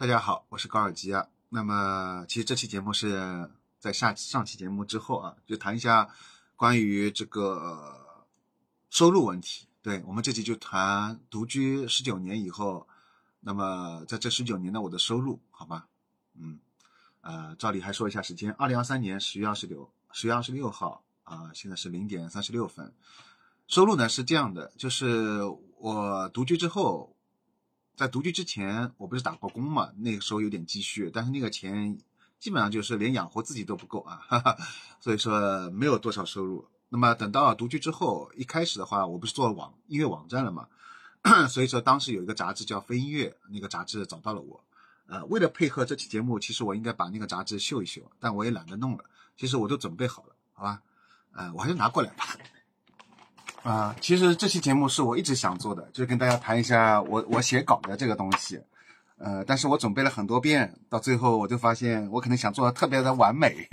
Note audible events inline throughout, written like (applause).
大家好，我是高尔基啊。那么，其实这期节目是在下上期节目之后啊，就谈一下关于这个收入问题。对我们这期就谈独居十九年以后，那么在这十九年的我的收入，好吧？嗯，呃，照例还说一下时间，二零二三年十月二十六，十月二十六号啊，现在是零点三十六分。收入呢是这样的，就是我独居之后。在独居之前，我不是打过工嘛？那个时候有点积蓄，但是那个钱基本上就是连养活自己都不够啊，哈哈，所以说没有多少收入。那么等到独居之后，一开始的话，我不是做网音乐网站了嘛？所以说当时有一个杂志叫飞音乐，那个杂志找到了我。呃，为了配合这期节目，其实我应该把那个杂志秀一秀，但我也懒得弄了。其实我都准备好了，好吧？呃，我还是拿过来吧。啊，其实这期节目是我一直想做的，就是跟大家谈一下我我写稿的这个东西。呃，但是我准备了很多遍，到最后我就发现我可能想做的特别的完美，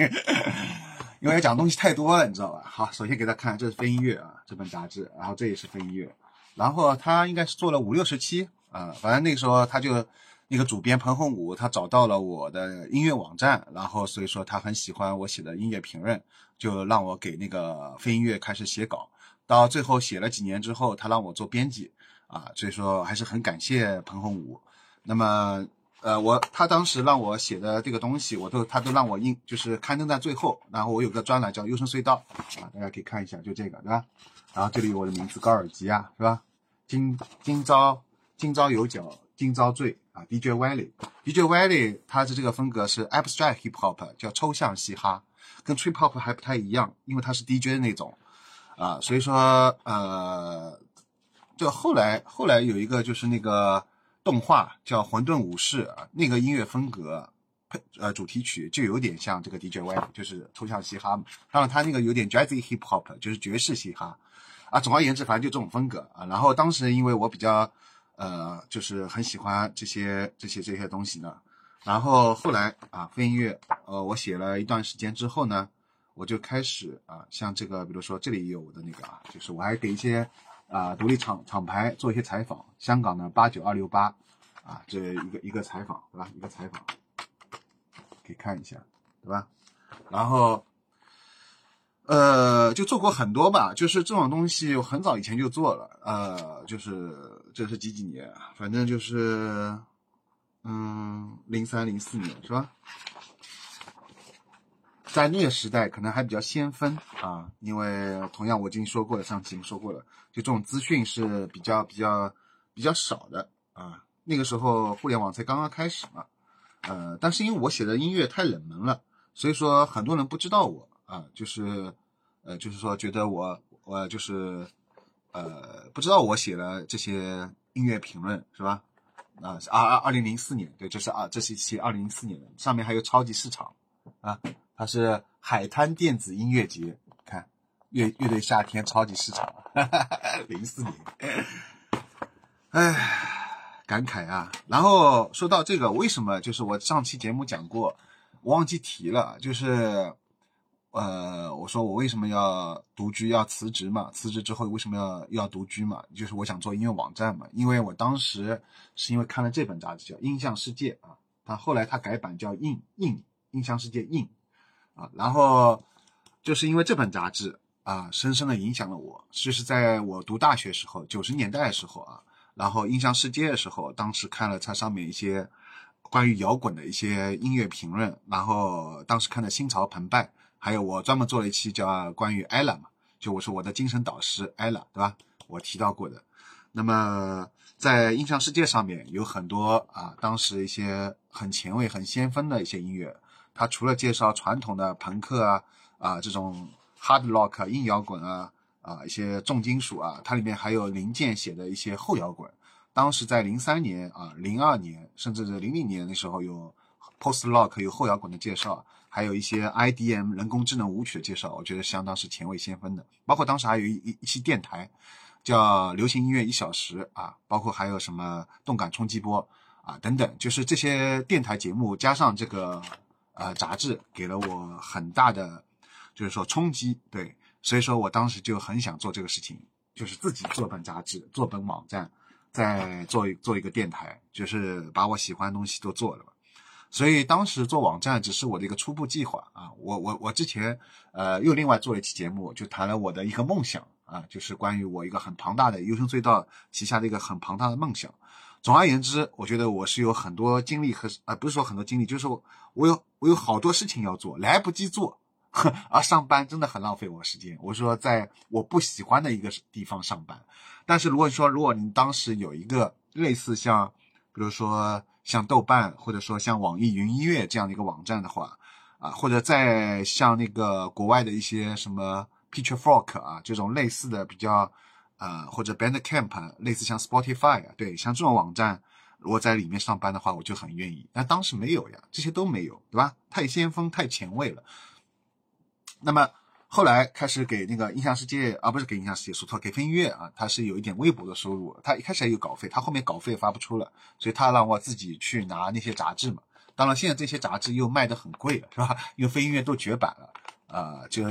(laughs) 因为讲东西太多了，你知道吧？好，首先给大家看，这是飞音乐啊这本杂志，然后这也是飞音乐，然后他应该是做了五六十期啊，反正那个时候他就那个主编彭洪武，他找到了我的音乐网站，然后所以说他很喜欢我写的音乐评论，就让我给那个飞音乐开始写稿。到最后写了几年之后，他让我做编辑，啊，所以说还是很感谢彭洪武。那么，呃，我他当时让我写的这个东西，我都他都让我印，就是刊登在最后。然后我有个专栏叫《优声隧道》，啊，大家可以看一下，就这个，对吧？然后这里有我的名字高尔基啊，是吧？今今朝今朝有酒今朝醉啊，DJ Wiley，DJ Wiley，他的这个风格是 Abstract Hip Hop，叫抽象嘻哈，跟 Trip Hop 还不太一样，因为他是 DJ 的那种。啊，所以说，呃，就后来后来有一个就是那个动画叫《混沌武士》啊，那个音乐风格配呃主题曲就有点像这个 DJ Y，就是抽象嘻哈。当然他那个有点 Jazzy Hip Hop，就是爵士嘻哈啊。总而言之，反正就这种风格啊。然后当时因为我比较呃，就是很喜欢这些这些这些东西呢。然后后来啊，非音乐呃，我写了一段时间之后呢。我就开始啊，像这个，比如说这里有我的那个啊，就是我还给一些啊独立厂厂牌做一些采访，香港的八九二六八啊，这一个一个采访，对吧？一个采访，可以看一下，对吧？然后呃，就做过很多吧，就是这种东西我很早以前就做了，呃，就是这是几几年，反正就是嗯零三零四年是吧？在那个时代，可能还比较先锋啊，因为同样我已经说过了，上期说过了，就这种资讯是比较比较比较少的啊。那个时候互联网才刚刚开始嘛，呃，但是因为我写的音乐太冷门了，所以说很多人不知道我啊，就是呃，就是说觉得我我就是呃不知道我写了这些音乐评论是吧？啊，二二二零零四年，对，这是啊，这是一期二零零四年的，上面还有超级市场啊。它是海滩电子音乐节，看乐乐队夏天超级市场，零四年，哎，感慨啊！然后说到这个，为什么就是我上期节目讲过，我忘记提了，就是呃，我说我为什么要独居，要辞职嘛？辞职之后为什么要要独居嘛？就是我想做音乐网站嘛，因为我当时是因为看了这本杂志叫《音像世界》啊，它后来它改版叫《印印音像世界印》。啊，然后就是因为这本杂志啊，深深的影响了我。就是在我读大学时候，九十年代的时候啊，然后印象世界的时候，当时看了它上面一些关于摇滚的一些音乐评论，然后当时看的心潮澎湃，还有我专门做了一期叫关于 ella 嘛，就我是我的精神导师 ella，对吧？我提到过的。那么在印象世界上面有很多啊，当时一些很前卫、很先锋的一些音乐。他除了介绍传统的朋克啊啊这种 hard rock 硬摇滚啊啊一些重金属啊，它里面还有林健写的一些后摇滚。当时在零三年啊零二年甚至是零零年的时候有 post rock 有后摇滚的介绍，还有一些 IDM 人工智能舞曲的介绍，我觉得相当是前卫先锋的。包括当时还有一一一期电台叫流行音乐一小时啊，包括还有什么动感冲击波啊等等，就是这些电台节目加上这个。呃，杂志给了我很大的，就是说冲击，对，所以说我当时就很想做这个事情，就是自己做本杂志，做本网站，在做做一个电台，就是把我喜欢的东西都做了。所以当时做网站只是我的一个初步计划啊。我我我之前呃又另外做了一期节目，就谈了我的一个梦想啊，就是关于我一个很庞大的优生隧道旗下的一个很庞大的梦想。总而言之，我觉得我是有很多精力和啊，不是说很多精力，就是说我有我有好多事情要做，来不及做，(laughs) 而上班真的很浪费我时间。我说在我不喜欢的一个地方上班，但是如果说如果你当时有一个类似像，比如说像豆瓣或者说像网易云音乐这样的一个网站的话，啊，或者在像那个国外的一些什么 Pitchfork 啊这种类似的比较。呃，或者 Bandcamp 类似像 Spotify 啊，对，像这种网站，如果在里面上班的话，我就很愿意。但当时没有呀，这些都没有，对吧？太先锋，太前卫了。那么后来开始给那个印象世界啊，不是给印象世界，说错，给飞音乐啊，它是有一点微薄的收入。它一开始还有稿费，它后面稿费也发不出了，所以他让我自己去拿那些杂志嘛。当然，现在这些杂志又卖的很贵了，是吧？因为飞音乐都绝版了，啊，就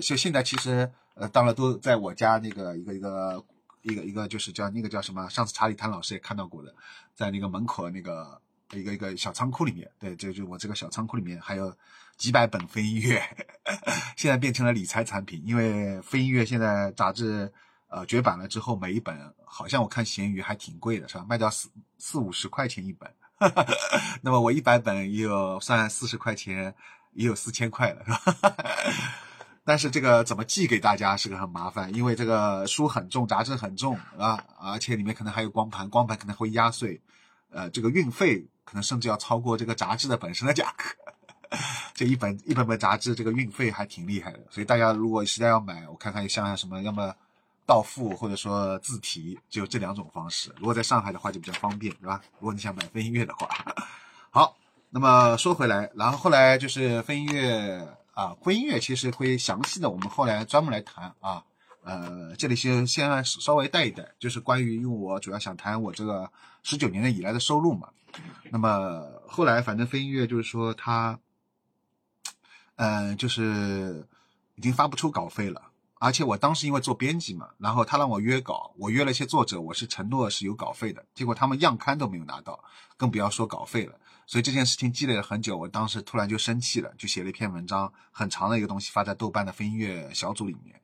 就现在其实。呃，当然都在我家那个一个一个一个一个，就是叫那个叫什么？上次查理谭老师也看到过的，在那个门口那个一个一个小仓库里面。对，这就我这个小仓库里面还有几百本非音乐，(laughs) 现在变成了理财产品。因为非音乐现在杂志呃绝版了之后，每一本好像我看闲鱼还挺贵的，是吧？卖掉四四五十块钱一本。(laughs) 那么我一百本也有算四十块钱，也有四千块了，是吧？(laughs) 但是这个怎么寄给大家是个很麻烦，因为这个书很重，杂志很重啊，而且里面可能还有光盘，光盘可能会压碎，呃，这个运费可能甚至要超过这个杂志的本身的价格。(laughs) 这一本一本本杂志，这个运费还挺厉害的。所以大家如果实在要买，我看看像什么，要么到付或者说自提，只有这两种方式。如果在上海的话就比较方便，对吧？如果你想买飞音乐的话，(laughs) 好，那么说回来，然后后来就是飞音乐。啊，会音乐其实会详细的，我们后来专门来谈啊。呃，这里先先稍微带一带，就是关于，因为我主要想谈我这个十九年的以来的收入嘛。那么后来反正飞音乐就是说他，嗯，就是已经发不出稿费了，而且我当时因为做编辑嘛，然后他让我约稿，我约了一些作者，我是承诺是有稿费的，结果他们样刊都没有拿到，更不要说稿费了。所以这件事情积累了很久，我当时突然就生气了，就写了一篇文章，很长的一个东西发在豆瓣的非音乐小组里面，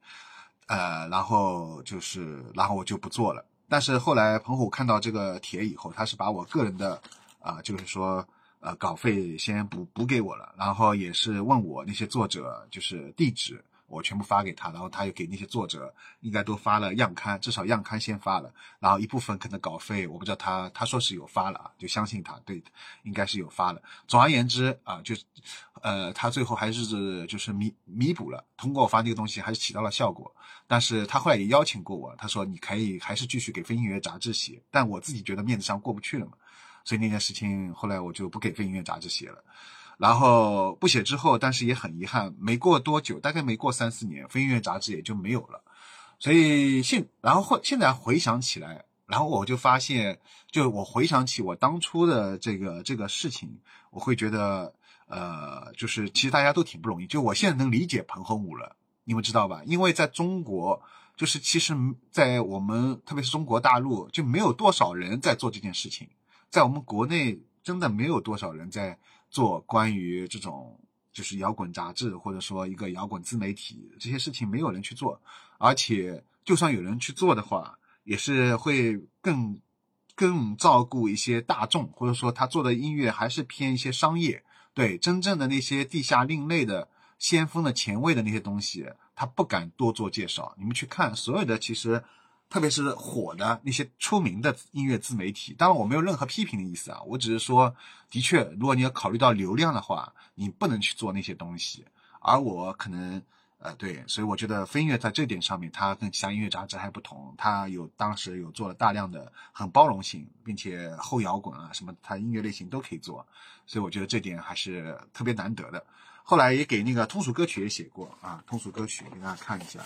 呃，然后就是，然后我就不做了。但是后来彭虎看到这个帖以后，他是把我个人的，啊，就是说，呃，稿费先补补给我了，然后也是问我那些作者就是地址。我全部发给他，然后他又给那些作者应该都发了样刊，至少样刊先发了，然后一部分可能稿费我不知道他他说是有发了啊，就相信他，对，应该是有发了。总而言之啊，就呃他最后还是就是弥弥补了，通过我发那个东西还是起到了效果。但是他后来也邀请过我，他说你可以还是继续给飞行员杂志写，但我自己觉得面子上过不去了嘛，所以那件事情后来我就不给飞行员杂志写了。然后不写之后，但是也很遗憾，没过多久，大概没过三四年，非音乐杂志也就没有了。所以现然后后现在回想起来，然后我就发现，就我回想起我当初的这个这个事情，我会觉得，呃，就是其实大家都挺不容易。就我现在能理解彭洪武了，你们知道吧？因为在中国，就是其实，在我们特别是中国大陆，就没有多少人在做这件事情，在我们国内真的没有多少人在。做关于这种就是摇滚杂志，或者说一个摇滚自媒体这些事情，没有人去做，而且就算有人去做的话，也是会更更照顾一些大众，或者说他做的音乐还是偏一些商业。对真正的那些地下另类的、先锋的、前卫的那些东西，他不敢多做介绍。你们去看所有的，其实。特别是火的那些出名的音乐自媒体，当然我没有任何批评的意思啊，我只是说，的确，如果你要考虑到流量的话，你不能去做那些东西。而我可能，呃，对，所以我觉得飞音乐在这点上面，它跟其他音乐杂志还不同，它有当时有做了大量的很包容性，并且后摇滚啊什么，它音乐类型都可以做，所以我觉得这点还是特别难得的。后来也给那个通俗歌曲也写过啊，通俗歌曲给大家看一下。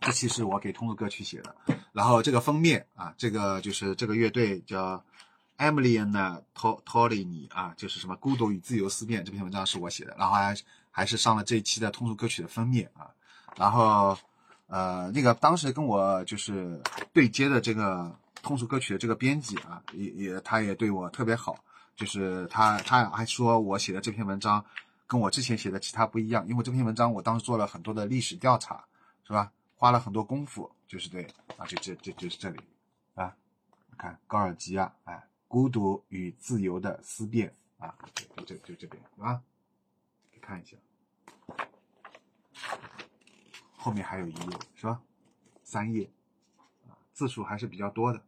这期是我给通俗歌曲写的，然后这个封面啊，这个就是这个乐队叫 Emily and Tolini 啊，就是什么孤独与自由思辨这篇文章是我写的，然后还还是上了这一期的通俗歌曲的封面啊，然后呃那个当时跟我就是对接的这个通俗歌曲的这个编辑啊，也也他也对我特别好，就是他他还说我写的这篇文章跟我之前写的其他不一样，因为这篇文章我当时做了很多的历史调查，是吧？花了很多功夫，就是对啊，就这这就是这里啊，看高尔基啊，哎，孤独与自由的思辨啊，就这就这边啊，看一下，后面还有一页是吧？三页。字数还是比较多的，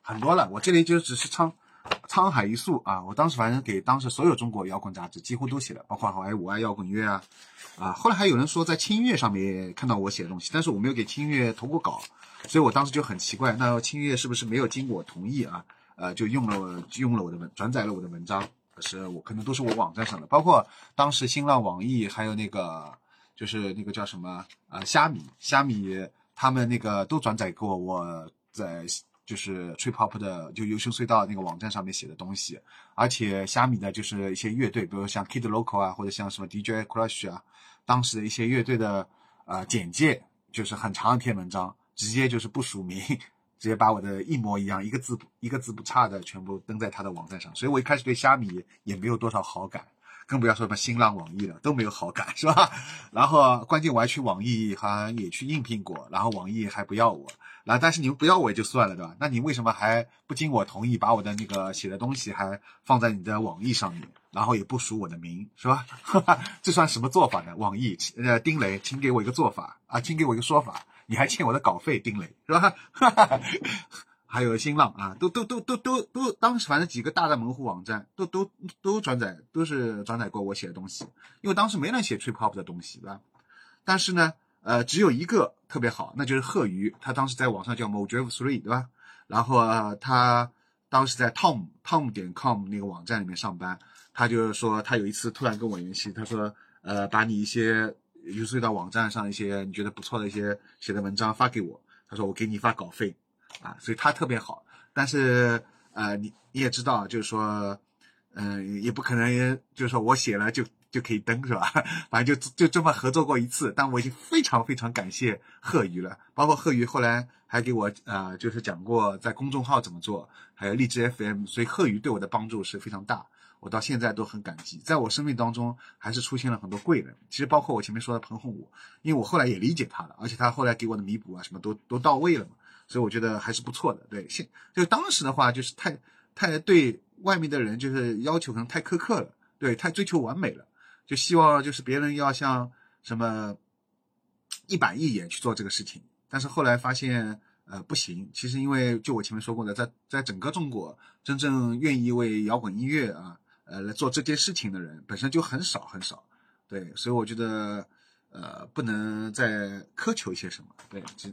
很多了。我这里就只是唱沧海一粟啊！我当时反正给当时所有中国摇滚杂志几乎都写了，包括还我爱摇滚乐啊啊！后来还有人说在轻乐上面看到我写的东西，但是我没有给轻乐投过稿，所以我当时就很奇怪，那轻乐是不是没有经过我同意啊？呃，就用了用了我的文转载了我的文章，可是我可能都是我网站上的，包括当时新浪、网易还有那个。就是那个叫什么呃虾米，虾米他们那个都转载过我在就是 trip hop 的就优秀隧道那个网站上面写的东西，而且虾米的就是一些乐队，比如像 Kid Local 啊，或者像什么 DJ Crush 啊，当时的一些乐队的呃简介，就是很长一篇文章，直接就是不署名，直接把我的一模一样，一个字一个字不差的全部登在他的网站上，所以我一开始对虾米也没有多少好感。更不要说什么新浪、网易了，都没有好感，是吧？(laughs) 然后关键我还去网易，好像也去应聘过，然后网易还不要我。然后但是你们不要我也就算了，对吧？那你为什么还不经我同意，把我的那个写的东西还放在你的网易上面，然后也不署我的名，是吧？(laughs) 这算什么做法呢？网易，呃，丁磊，请给我一个做法啊，请给我一个说法，你还欠我的稿费，丁磊，是吧？(laughs) 还有新浪啊，都都都都都都，当时反正几个大的门户网站都都都转载，都是转载过我写的东西，因为当时没人写 trip hop 的东西，对吧？但是呢，呃，只有一个特别好，那就是贺鱼，他当时在网上叫 Modrive Three，对吧？然后呃他当时在 Tom Tom 点 com 那个网站里面上班，他就说他有一次突然跟我联系，他说，呃，把你一些就是到网站上一些你觉得不错的一些写的文章发给我，他说我给你发稿费。啊，所以他特别好，但是呃，你你也知道，就是说，嗯，也不可能，就是说我写了就就可以登，是吧？(laughs) 反正就就这么合作过一次，但我已经非常非常感谢贺宇了，包括贺宇后来还给我啊，就是讲过在公众号怎么做，还有荔枝 FM，所以贺宇对我的帮助是非常大，我到现在都很感激，在我生命当中还是出现了很多贵人，其实包括我前面说的彭洪武，因为我后来也理解他了，而且他后来给我的弥补啊，什么都都到位了嘛。所以我觉得还是不错的，对，现就当时的话就是太太对外面的人就是要求可能太苛刻了，对，太追求完美了，就希望就是别人要像什么一板一眼去做这个事情，但是后来发现呃不行，其实因为就我前面说过的，在在整个中国真正愿意为摇滚音乐啊呃来做这件事情的人本身就很少很少，对，所以我觉得呃不能再苛求一些什么，对，这。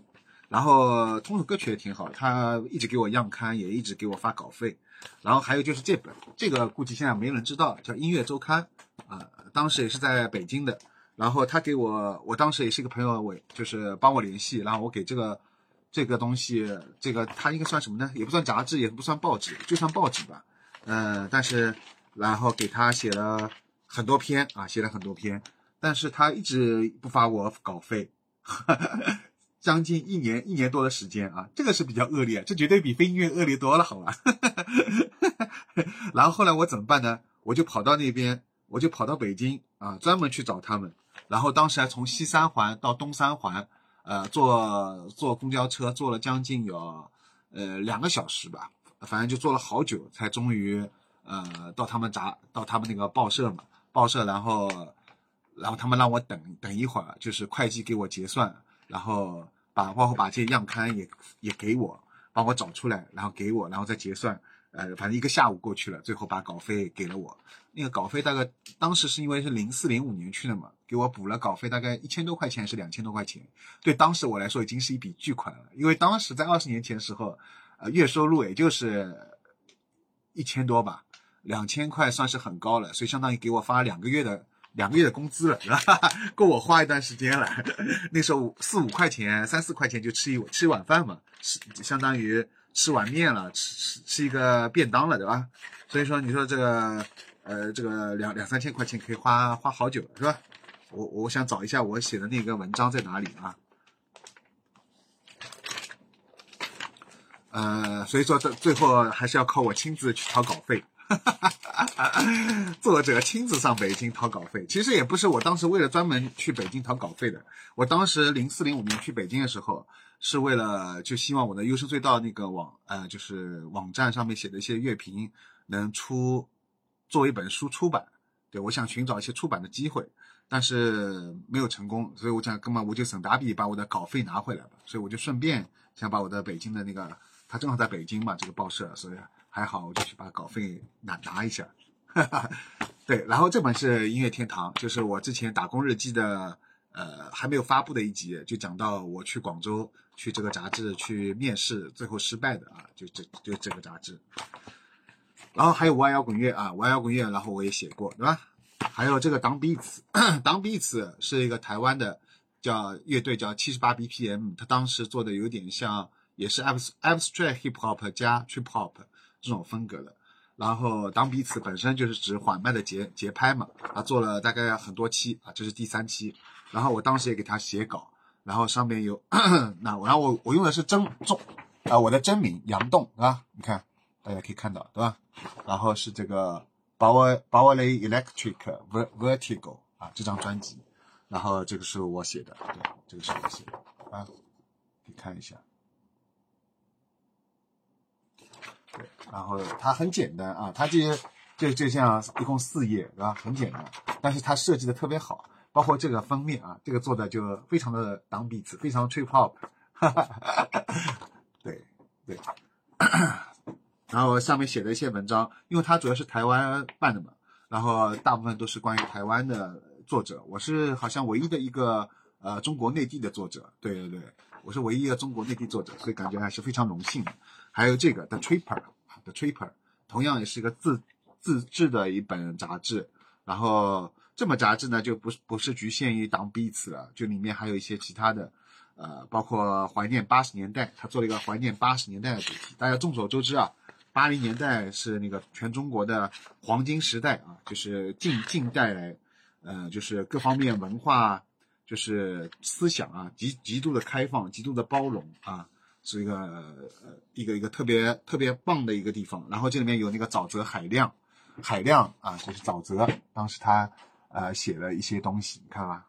然后通俗歌曲也挺好，他一直给我样刊，也一直给我发稿费。然后还有就是这本，这个估计现在没人知道，叫《音乐周刊》啊，当时也是在北京的。然后他给我，我当时也是一个朋友，我就是帮我联系，然后我给这个这个东西，这个他应该算什么呢？也不算杂志，也不算报纸，就算报纸吧。呃，但是然后给他写了很多篇啊，写了很多篇，但是他一直不发我稿费。(laughs) 将近一年一年多的时间啊，这个是比较恶劣，这绝对比非音乐恶劣多了，好吧？(laughs) 然后后来我怎么办呢？我就跑到那边，我就跑到北京啊，专门去找他们。然后当时还从西三环到东三环，呃，坐坐公交车坐了将近有呃两个小时吧，反正就坐了好久，才终于呃到他们杂到他们那个报社嘛，报社，然后然后他们让我等等一会儿，就是会计给我结算。然后把包括把这些样刊也也给我，帮我找出来，然后给我，然后再结算。呃，反正一个下午过去了，最后把稿费给了我。那个稿费大概当时是因为是零四零五年去的嘛，给我补了稿费，大概一千多块钱是两千多块钱。对当时我来说已经是一笔巨款了，因为当时在二十年前时候，呃，月收入也就是一千多吧，两千块算是很高了，所以相当于给我发两个月的。两个月的工资了，是吧？(laughs) 够我花一段时间了。(laughs) 那时候四五块钱、三四块钱就吃一吃一碗饭嘛，吃相当于吃碗面了，吃吃吃一个便当了，对吧？所以说，你说这个，呃，这个两两三千块钱可以花花好久，是吧？我我想找一下我写的那个文章在哪里啊？呃，所以说这最后还是要靠我亲自去讨稿费。(laughs) 作者亲自上北京讨稿费，其实也不是我当时为了专门去北京讨稿费的。我当时零四零五年去北京的时候，是为了就希望我的优声隧道那个网呃就是网站上面写的一些乐评能出作为一本书出版。对我想寻找一些出版的机会，但是没有成功，所以我想，根本我就省打笔把我的稿费拿回来吧。所以我就顺便想把我的北京的那个，他正好在北京嘛，这个报社，所以。还好，我就去把稿费拿拿一下，(laughs) 对。然后这本是《音乐天堂》，就是我之前打工日记的，呃，还没有发布的一集，就讲到我去广州去这个杂志去面试，最后失败的啊，就这就这个杂志。然后还有玩摇滚乐啊，玩摇滚乐，然后我也写过，对吧？还有这个 Down Beats，Down Beats 是一个台湾的叫乐队，叫七十八 BPM，他当时做的有点像，也是 abstract hip hop 加 trip hop。这种风格的，然后当彼此本身就是指缓慢的节节拍嘛，他，做了大概很多期啊，这是第三期，然后我当时也给他写稿，然后上面有 (clears throat) 那然后我我用的是真中啊，我的真名杨栋啊？你看大家可以看到对吧？然后是这个 Bower Bowerly Electric Vertigo 啊这张专辑，然后这个是我写的，对，这个是我写的啊，可以看一下。对，然后它很简单啊，它这些就就像一共四页，对吧？很简单，但是它设计的特别好，包括这个封面啊，这个做的就非常的挡笔子，非常 trip hop，哈哈哈哈对对，然后上面写的一些文章，因为它主要是台湾办的嘛，然后大部分都是关于台湾的作者，我是好像唯一的一个呃中国内地的作者，对对对，我是唯一一个中国内地作者，所以感觉还是非常荣幸的。还有这个 The Tripper，The Tripper，同样也是一个自自制的一本杂志。然后这本杂志呢，就不是不是局限于当 beats 了，就里面还有一些其他的，呃，包括怀念八十年代，他做了一个怀念八十年代的主题。大家众所周知啊，八零年代是那个全中国的黄金时代啊，就是近近代来，呃，就是各方面文化，就是思想啊，极极度的开放，极度的包容啊。是一个一个一个特别特别棒的一个地方，然后这里面有那个沼泽海亮，海亮啊就是沼泽，当时他呃写了一些东西，你看吧，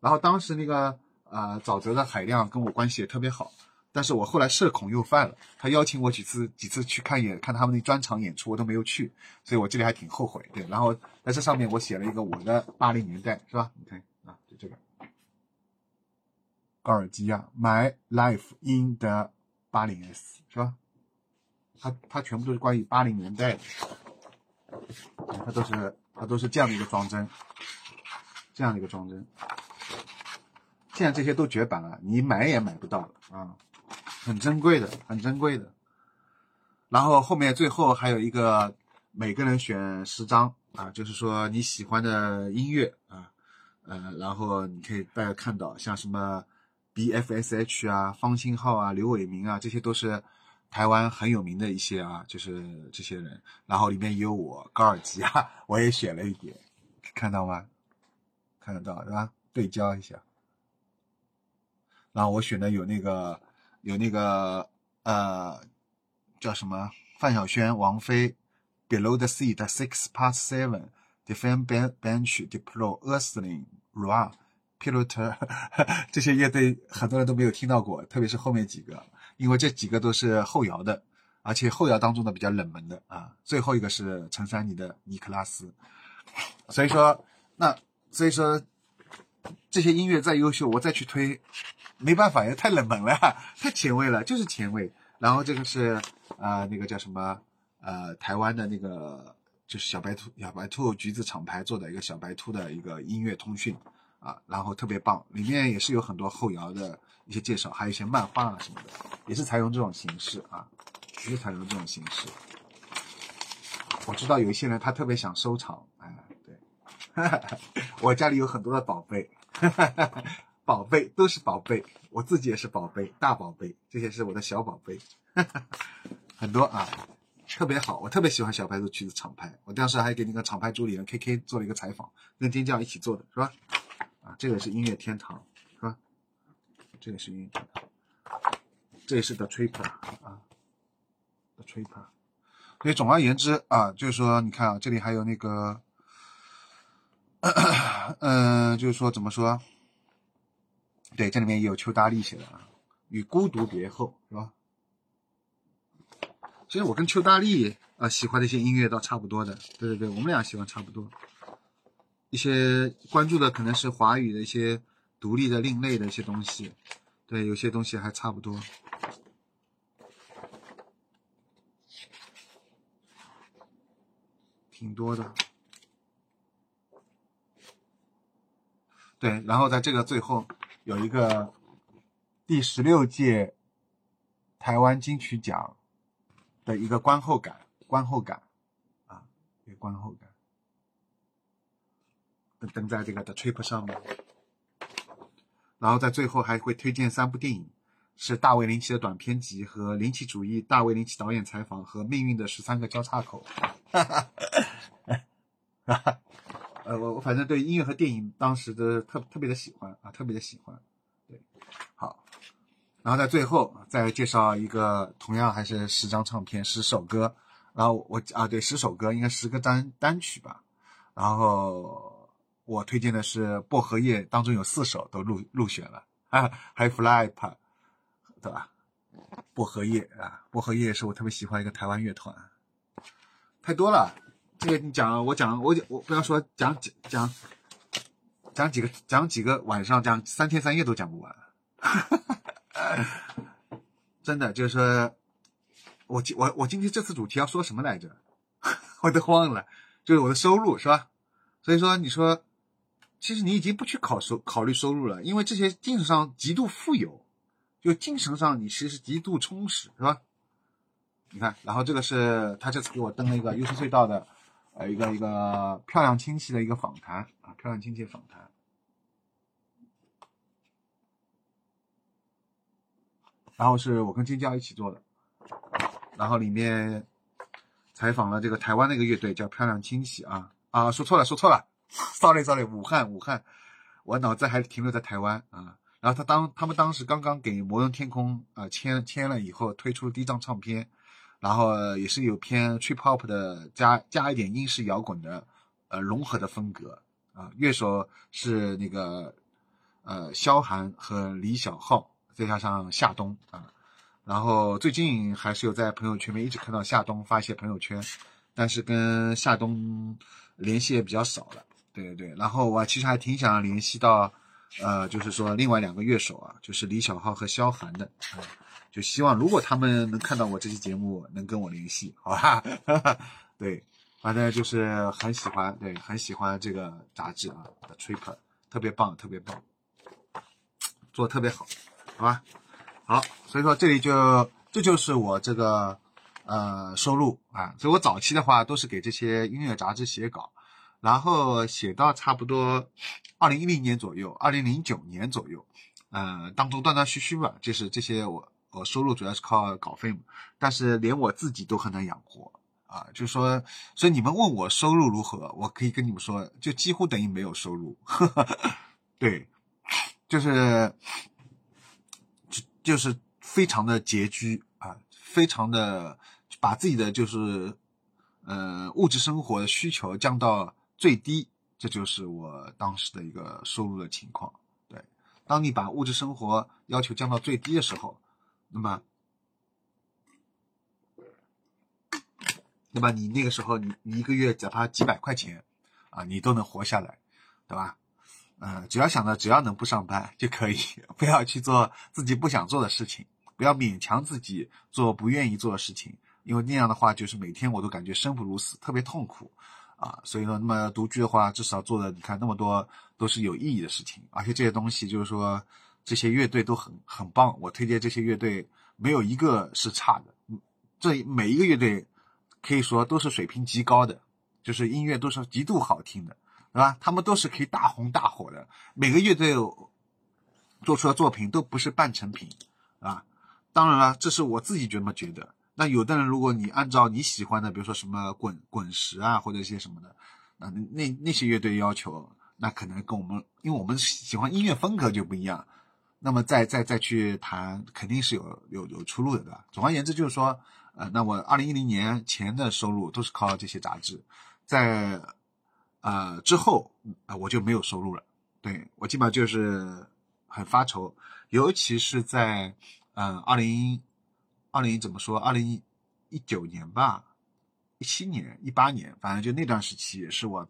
然后当时那个呃沼泽的海亮跟我关系也特别好，但是我后来社恐又犯了，他邀请我几次几次去看演看他们那专场演出我都没有去，所以我这里还挺后悔，对，然后在这上面我写了一个我的八零年代是吧？你看啊，就这个。高尔基亚，My Life in the 八零 S 是吧？它它全部都是关于八零年代的，它都是它都是这样的一个装帧，这样的一个装帧。现在这些都绝版了，你买也买不到了啊，很珍贵的，很珍贵的。然后后面最后还有一个，每个人选十张啊，就是说你喜欢的音乐啊，呃，然后你可以大家看到像什么。B.F.S.H 啊，方兴浩啊，刘伟明啊，这些都是台湾很有名的一些啊，就是这些人。然后里面也有我高尔基啊，(laughs) 我也选了一点，看到吗？看得到是吧？对焦一下。然后我选的有那个有那个呃叫什么范晓萱、王菲，Below the Sea 的 Six Past Seven，Defend Bench，Diplo、(laughs) Earthling、Ra。Pilot 这些乐队很多人都没有听到过，特别是后面几个，因为这几个都是后摇的，而且后摇当中的比较冷门的啊。最后一个是陈珊妮的尼克拉斯，所以说那所以说这些音乐再优秀，我再去推，没办法呀，太冷门了，(laughs) 太前卫了，就是前卫。然后这个是啊那个叫什么呃台湾的那个就是小白兔小白兔橘子厂牌做的一个小白兔的一个音乐通讯。啊，然后特别棒，里面也是有很多后摇的一些介绍，还有一些漫画啊什么的，也是采用这种形式啊，也是采用这种形式。我知道有一些人他特别想收藏，哎，对，(laughs) 我家里有很多的宝贝，(laughs) 宝贝都是宝贝，我自己也是宝贝，大宝贝，这些是我的小宝贝，(laughs) 很多啊，特别好，我特别喜欢小白兔曲子厂牌，我当时还给那个厂牌主理人 K K 做了一个采访，跟尖叫一起做的是吧？啊这个是音乐天堂，是吧？这个是音乐天堂，这也是 The Tripper 啊，，The Tripper。所以总而言之啊，就是说，你看啊，这里还有那个，嗯，就是说怎么说？对，这里面也有邱大力写的啊，《与孤独别后》是吧？其实我跟邱大力啊喜欢的一些音乐倒差不多的，对对对，我们俩喜欢差不多。一些关注的可能是华语的一些独立的另类的一些东西，对，有些东西还差不多，挺多的。对，然后在这个最后有一个第十六届台湾金曲奖的一个观后感，观后感啊，一个观后感。登登在这个的 Trip 上面，然后在最后还会推荐三部电影，是大卫林奇的短片集和林奇主义大卫林奇导演采访和命运的十三个交叉口。哈哈呃，我我反正对音乐和电影当时的特特别的喜欢啊，特别的喜欢。对，好，然后在最后再介绍一个，同样还是十张唱片，十首歌，然后我啊对，十首歌应该十个单单曲吧，然后。我推荐的是《薄荷叶》，当中有四首都入入选了啊，还有《Fly Up》，对吧？薄荷叶啊，薄荷叶是我特别喜欢一个台湾乐团。太多了，个你讲，我讲，我我不要说讲讲讲几个讲几个晚上，讲三天三夜都讲不完。(laughs) 真的就是说，我我我今天这次主题要说什么来着？(laughs) 我都忘了，就是我的收入是吧？所以说你说。其实你已经不去考收考虑收入了，因为这些精神上极度富有，就精神上你其实极度充实，是吧？你看，然后这个是他这次给我登了一个优势隧道的，呃，一个一个漂亮亲戚的一个访谈啊，漂亮亲戚访谈，然后是我跟金娇一起做的，然后里面采访了这个台湾的一个乐队叫漂亮亲戚啊啊，说错了，说错了。Sorry，Sorry，武汉，武汉，我脑子还停留在台湾啊。然后他当他们当时刚刚给摩登天空啊签签了以后，推出第一张唱片，然后也是有偏 trip hop 的，加加一点英式摇滚的，呃，融合的风格啊。乐手是那个呃萧寒和李小浩，再加上夏冬啊。然后最近还是有在朋友圈里面一直看到夏冬发一些朋友圈，但是跟夏冬联系也比较少了。对对对，然后我其实还挺想联系到，呃，就是说另外两个乐手啊，就是李小浩和萧寒的，啊，就希望如果他们能看到我这期节目，能跟我联系，好吧？(laughs) 对，反正就是很喜欢，对，很喜欢这个杂志啊的 Tripper 特别棒，特别棒，做的特别好，好吧？好，所以说这里就这就是我这个呃收入啊，所以我早期的话都是给这些音乐杂志写稿。然后写到差不多二零一零年左右，二零零九年左右，呃，当中断断续续吧，就是这些我我收入主要是靠稿费嘛，但是连我自己都很难养活啊，就是说，所以你们问我收入如何，我可以跟你们说，就几乎等于没有收入，(laughs) 对，就是就就是非常的拮据啊，非常的把自己的就是呃物质生活的需求降到。最低，这就是我当时的一个收入的情况。对，当你把物质生活要求降到最低的时候，那么，那么你那个时候，你你一个月哪怕几百块钱，啊，你都能活下来，对吧？嗯，只要想着只要能不上班就可以，不要去做自己不想做的事情，不要勉强自己做不愿意做的事情，因为那样的话就是每天我都感觉生不如死，特别痛苦。啊，所以说，那么独居的话，至少做的你看那么多都是有意义的事情，而且这些东西就是说，这些乐队都很很棒，我推荐这些乐队没有一个是差的，这每一个乐队可以说都是水平极高的，就是音乐都是极度好听的，对吧？他们都是可以大红大火的，每个乐队做出的作品都不是半成品，啊，当然了，这是我自己这么觉得。那有的人，如果你按照你喜欢的，比如说什么滚滚石啊，或者一些什么的，那那那些乐队要求，那可能跟我们，因为我们喜欢音乐风格就不一样，那么再再再去谈，肯定是有有有出路的，对吧？总而言之，就是说，呃，那我二零一零年前的收入都是靠这些杂志，在呃之后啊我就没有收入了。对我基本上就是很发愁，尤其是在嗯二零二零怎么说二零一九年吧，一七年一八年，反正就那段时期是我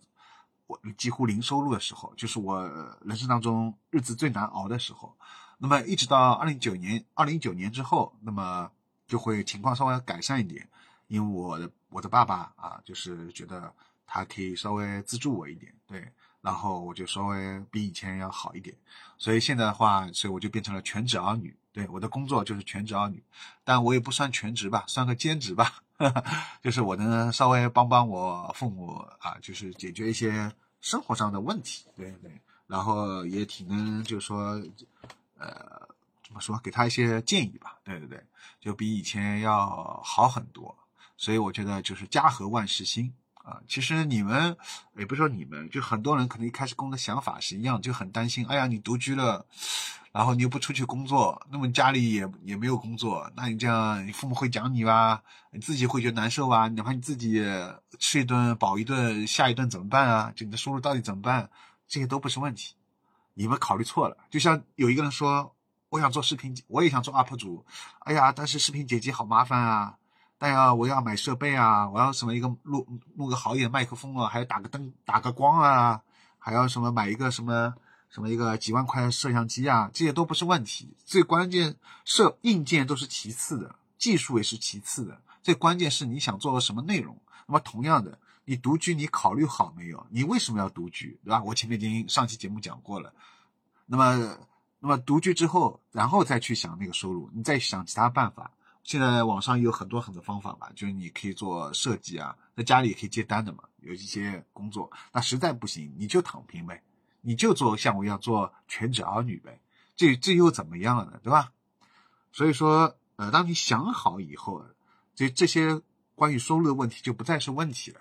我几乎零收入的时候，就是我人生当中日子最难熬的时候。那么一直到二零一九年二零一九年之后，那么就会情况稍微改善一点，因为我的我的爸爸啊，就是觉得他可以稍微资助我一点，对。然后我就稍微比以前要好一点，所以现在的话，所以我就变成了全职儿女。对，我的工作就是全职儿女，但我也不算全职吧，算个兼职吧，(laughs) 就是我能稍微帮帮我父母啊，就是解决一些生活上的问题。对对，然后也挺能，就是说，呃，怎么说，给他一些建议吧。对对对，就比以前要好很多。所以我觉得就是家和万事兴。啊，其实你们也不是说你们，就很多人可能一开始跟我的想法是一样，就很担心。哎呀，你独居了，然后你又不出去工作，那么家里也也没有工作，那你这样，你父母会讲你吧？你自己会觉得难受吧？哪怕你自己吃一顿饱一顿，下一顿怎么办啊？就你的收入到底怎么办？这些都不是问题，你们考虑错了。就像有一个人说，我想做视频，我也想做 UP 主，哎呀，但是视频剪辑好麻烦啊。但要我要买设备啊，我要什么一个录录个好一点麦克风啊，还要打个灯打个光啊，还要什么买一个什么什么一个几万块摄像机啊，这些都不是问题。最关键设硬件都是其次的，技术也是其次的。最关键是你想做个什么内容。那么同样的，你独居你考虑好没有？你为什么要独居，对吧？我前面已经上期节目讲过了。那么那么独居之后，然后再去想那个收入，你再想其他办法。现在网上有很多很多方法吧，就是你可以做设计啊，在家里也可以接单的嘛，有一些工作。那实在不行，你就躺平呗，你就做像我一样做全职儿女呗，这这又怎么样呢？对吧？所以说，呃，当你想好以后，这这些关于收入的问题就不再是问题了，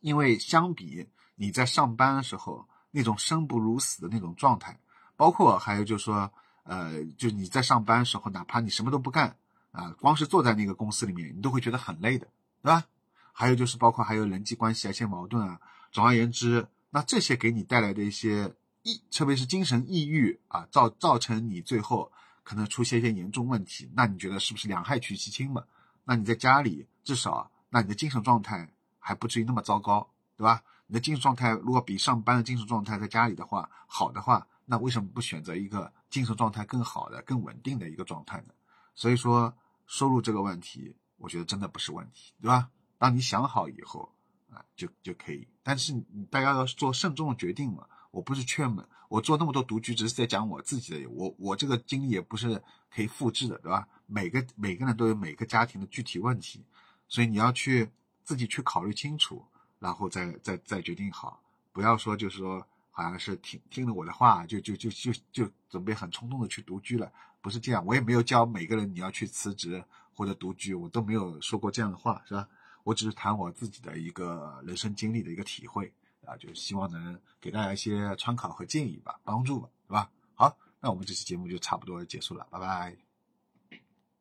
因为相比你在上班的时候那种生不如死的那种状态，包括还有就是说。呃，就你在上班时候，哪怕你什么都不干啊，光是坐在那个公司里面，你都会觉得很累的，对吧？还有就是包括还有人际关系啊，一些矛盾啊。总而言之，那这些给你带来的一些抑，特别是精神抑郁啊，造造成你最后可能出现一些严重问题，那你觉得是不是两害取其轻嘛？那你在家里至少，那你的精神状态还不至于那么糟糕，对吧？你的精神状态如果比上班的精神状态在家里的话好的话。那为什么不选择一个精神状态更好的、更稳定的一个状态呢？所以说，收入这个问题，我觉得真的不是问题，对吧？当你想好以后啊，就就可以。但是大家要做慎重的决定嘛。我不是劝嘛，我做那么多独居，只是在讲我自己的。我我这个经历也不是可以复制的，对吧？每个每个人都有每个家庭的具体问题，所以你要去自己去考虑清楚，然后再再再决定好，不要说就是说。好像是听听了我的话，就就就就就准备很冲动的去独居了，不是这样。我也没有教每个人你要去辞职或者独居，我都没有说过这样的话，是吧？我只是谈我自己的一个人生经历的一个体会啊，就是希望能给大家一些参考和建议吧，帮助吧，对吧？好，那我们这期节目就差不多结束了，拜拜。